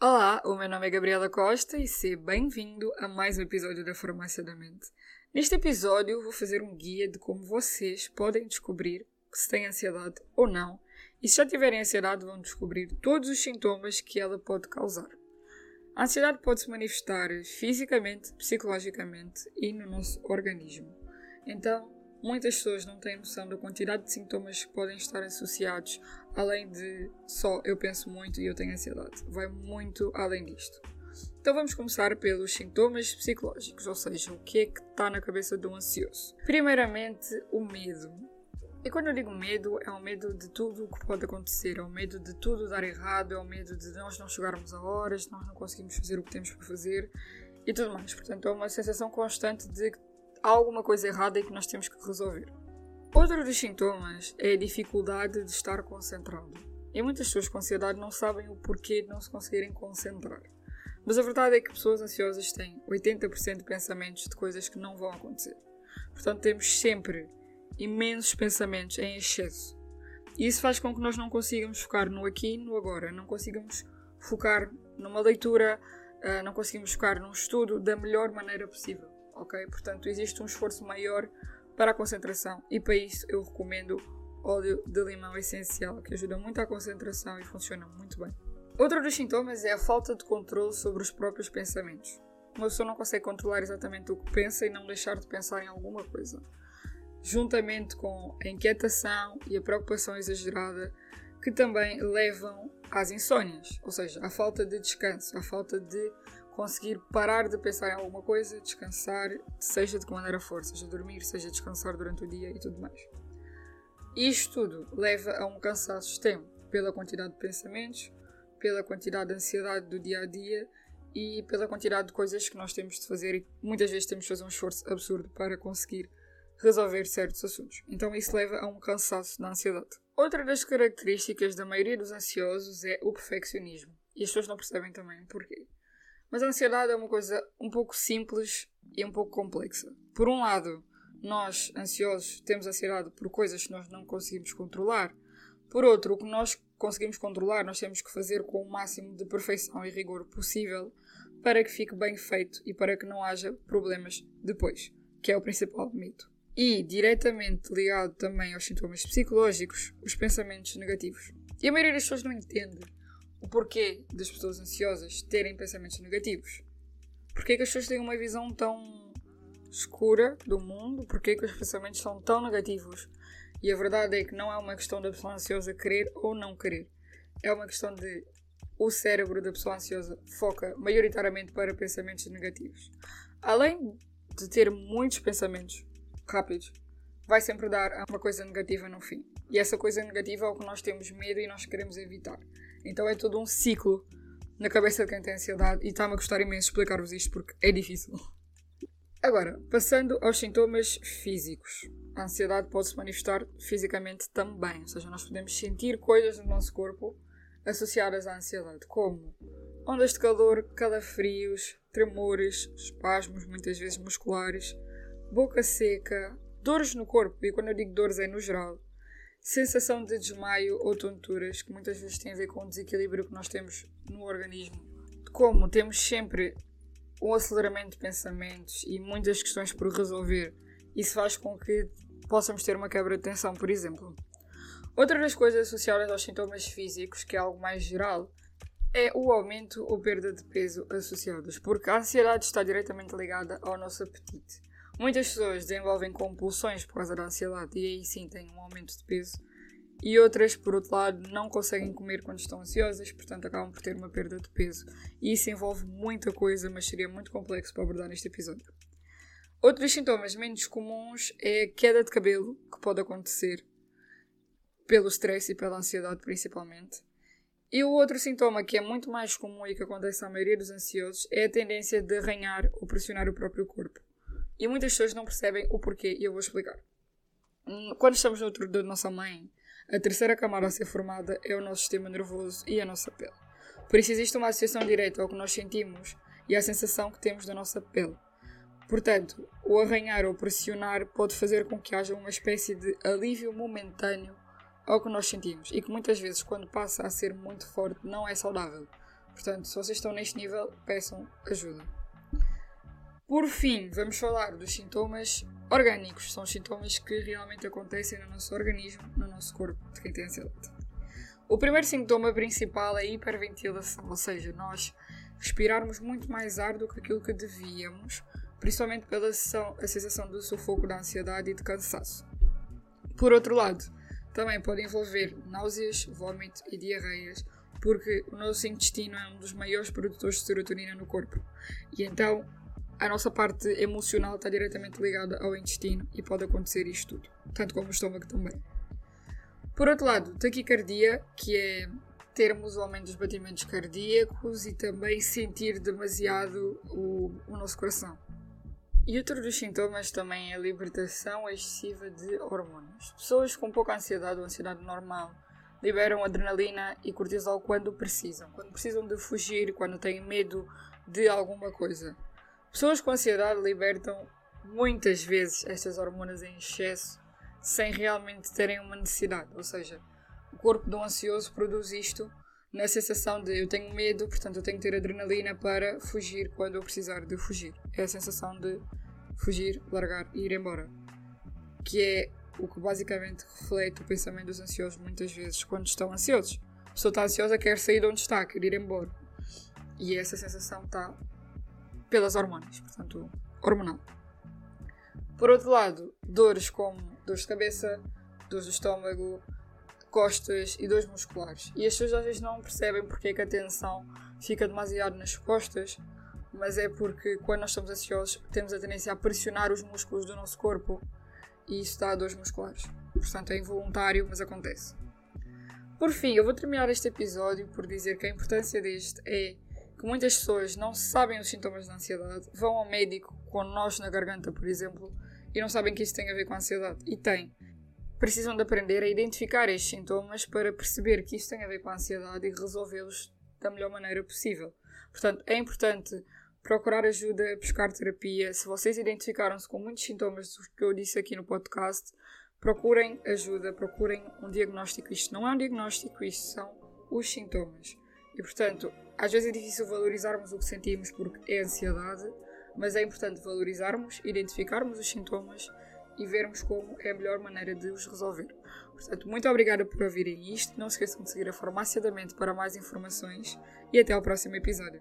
Olá, o meu nome é Gabriela Costa e seja bem-vindo a mais um episódio da Farmácia da Mente. Neste episódio vou fazer um guia de como vocês podem descobrir se têm ansiedade ou não e se já tiverem ansiedade vão descobrir todos os sintomas que ela pode causar. A ansiedade pode se manifestar fisicamente, psicologicamente e no nosso organismo. Então, Muitas pessoas não têm noção da quantidade de sintomas que podem estar associados, além de só eu penso muito e eu tenho ansiedade. Vai muito além disto. Então vamos começar pelos sintomas psicológicos, ou seja, o que é que está na cabeça do ansioso. Primeiramente, o medo. E quando eu digo medo, é o medo de tudo o que pode acontecer, é o medo de tudo dar errado, é o medo de nós não chegarmos a horas, de nós não conseguimos fazer o que temos para fazer e tudo mais. Portanto, é uma sensação constante de que há alguma coisa errada e que nós temos que resolver. Outro dos sintomas é a dificuldade de estar concentrado. E muitas pessoas com ansiedade não sabem o porquê de não se conseguirem concentrar. Mas a verdade é que pessoas ansiosas têm 80% de pensamentos de coisas que não vão acontecer. Portanto, temos sempre imensos pensamentos em excesso. E isso faz com que nós não consigamos focar no aqui e no agora. Não consigamos focar numa leitura, ah, não conseguimos focar num estudo da melhor maneira possível ok? Portanto, existe um esforço maior para a concentração e para isso eu recomendo óleo de limão essencial, que ajuda muito à concentração e funciona muito bem. Outro dos sintomas é a falta de controle sobre os próprios pensamentos. Uma pessoa não consegue controlar exatamente o que pensa e não deixar de pensar em alguma coisa. Juntamente com a inquietação e a preocupação exagerada, que também levam às insônias, ou seja, à falta de descanso, à falta de conseguir parar de pensar em alguma coisa, descansar, seja de que maneira for, seja dormir, seja descansar durante o dia e tudo mais. Isto tudo leva a um cansaço extremo pela quantidade de pensamentos, pela quantidade de ansiedade do dia a dia e pela quantidade de coisas que nós temos de fazer e muitas vezes temos de fazer um esforço absurdo para conseguir resolver certos assuntos. Então isso leva a um cansaço da ansiedade. Outra das características da maioria dos ansiosos é o perfeccionismo. E as pessoas não percebem também porquê. Mas a ansiedade é uma coisa um pouco simples e um pouco complexa. Por um lado, nós, ansiosos, temos ansiedade por coisas que nós não conseguimos controlar. Por outro, o que nós conseguimos controlar, nós temos que fazer com o máximo de perfeição e rigor possível para que fique bem feito e para que não haja problemas depois, que é o principal mito. E, diretamente ligado também aos sintomas psicológicos, os pensamentos negativos. E a maioria das pessoas não entende o porquê das pessoas ansiosas terem pensamentos negativos. Porquê que as pessoas têm uma visão tão escura do mundo? Porquê que os pensamentos são tão negativos? E a verdade é que não é uma questão da pessoa ansiosa querer ou não querer. É uma questão de o cérebro da pessoa ansiosa foca maioritariamente para pensamentos negativos. Além de ter muitos pensamentos rápidos, vai sempre dar uma coisa negativa no fim. E essa coisa negativa é o que nós temos medo e nós queremos evitar. Então é todo um ciclo na cabeça de quem tem ansiedade e está-me a gostar imenso explicar-vos isto porque é difícil. Agora, passando aos sintomas físicos. A ansiedade pode se manifestar fisicamente também, ou seja, nós podemos sentir coisas no nosso corpo associadas à ansiedade, como ondas de calor, calafrios, tremores, espasmos, muitas vezes musculares, boca seca, dores no corpo, e quando eu digo dores é no geral, sensação de desmaio ou tonturas, que muitas vezes tem a ver com o desequilíbrio que nós temos no organismo. Como temos sempre um aceleramento de pensamentos e muitas questões por resolver, isso faz com que possamos ter uma quebra de tensão, por exemplo. Outra das coisas associadas aos sintomas físicos, que é algo mais geral, é o aumento ou perda de peso associados, porque a ansiedade está diretamente ligada ao nosso apetite. Muitas pessoas desenvolvem compulsões por causa da ansiedade e aí sim têm um aumento de peso. E outras, por outro lado, não conseguem comer quando estão ansiosas, portanto acabam por ter uma perda de peso. E isso envolve muita coisa, mas seria muito complexo para abordar neste episódio. Outros sintomas menos comuns é a queda de cabelo, que pode acontecer pelo stress e pela ansiedade principalmente. E o outro sintoma que é muito mais comum e que acontece à maioria dos ansiosos é a tendência de arranhar ou pressionar o próprio corpo. E muitas pessoas não percebem o porquê e eu vou explicar. Hum, quando estamos no útero da nossa mãe, a terceira camada a ser formada é o nosso sistema nervoso e a nossa pele. Por isso existe uma associação direta ao que nós sentimos e à sensação que temos da nossa pele. Portanto, o arranhar ou pressionar pode fazer com que haja uma espécie de alívio momentâneo ao que nós sentimos e que muitas vezes, quando passa a ser muito forte, não é saudável. Portanto, se vocês estão neste nível, peçam ajuda. Por fim, vamos falar dos sintomas orgânicos. São sintomas que realmente acontecem no nosso organismo, no nosso corpo, de quem tem ansiedade. O primeiro sintoma principal é a hiperventilação, ou seja, nós respirarmos muito mais ar do que aquilo que devíamos, principalmente pela sensação do sufoco da ansiedade e de cansaço. Por outro lado, também pode envolver náuseas, vômito e diarreias, porque o nosso intestino é um dos maiores produtores de serotonina no corpo. E então a nossa parte emocional está diretamente ligada ao intestino e pode acontecer isto tudo, tanto como o estômago também. Por outro lado, taquicardia, que é termos o aumento dos batimentos cardíacos e também sentir demasiado o, o nosso coração. E outro dos sintomas também é a libertação excessiva de hormonas. Pessoas com pouca ansiedade ou ansiedade normal liberam adrenalina e cortisol quando precisam, quando precisam de fugir, quando têm medo de alguma coisa. Pessoas com ansiedade libertam muitas vezes estas hormonas em excesso sem realmente terem uma necessidade. Ou seja, o corpo do ansioso produz isto na sensação de eu tenho medo, portanto eu tenho que ter adrenalina para fugir quando eu precisar de fugir. É a sensação de fugir, largar e ir embora. Que é o que basicamente reflete o pensamento dos ansiosos muitas vezes quando estão ansiosos. A pessoa está ansiosa, quer sair de onde está, quer ir embora. E essa sensação está pelas hormonas, portanto, hormonal. Por outro lado, dores como dores de cabeça, dores do estômago, costas e dores musculares. E as pessoas às vezes não percebem porque é que a tensão fica demasiado nas costas, mas é porque quando nós estamos ansiosos temos a tendência a pressionar os músculos do nosso corpo e isso dá dores musculares. Portanto, é involuntário, mas acontece. Por fim, eu vou terminar este episódio por dizer que a importância deste é que muitas pessoas não sabem os sintomas da ansiedade, vão ao médico com nós na garganta, por exemplo, e não sabem que isso tem a ver com a ansiedade. E tem. Precisam de aprender a identificar estes sintomas para perceber que isso tem a ver com a ansiedade e resolvê-los da melhor maneira possível. Portanto, é importante procurar ajuda, buscar terapia. Se vocês identificaram-se com muitos sintomas do que eu disse aqui no podcast, procurem ajuda, procurem um diagnóstico. Isto não é um diagnóstico, isto são os sintomas. E portanto, às vezes é difícil valorizarmos o que sentimos porque é ansiedade, mas é importante valorizarmos, identificarmos os sintomas e vermos como é a melhor maneira de os resolver. Portanto, muito obrigada por ouvirem isto. Não se esqueçam de seguir a Farmácia da Mente para mais informações e até ao próximo episódio.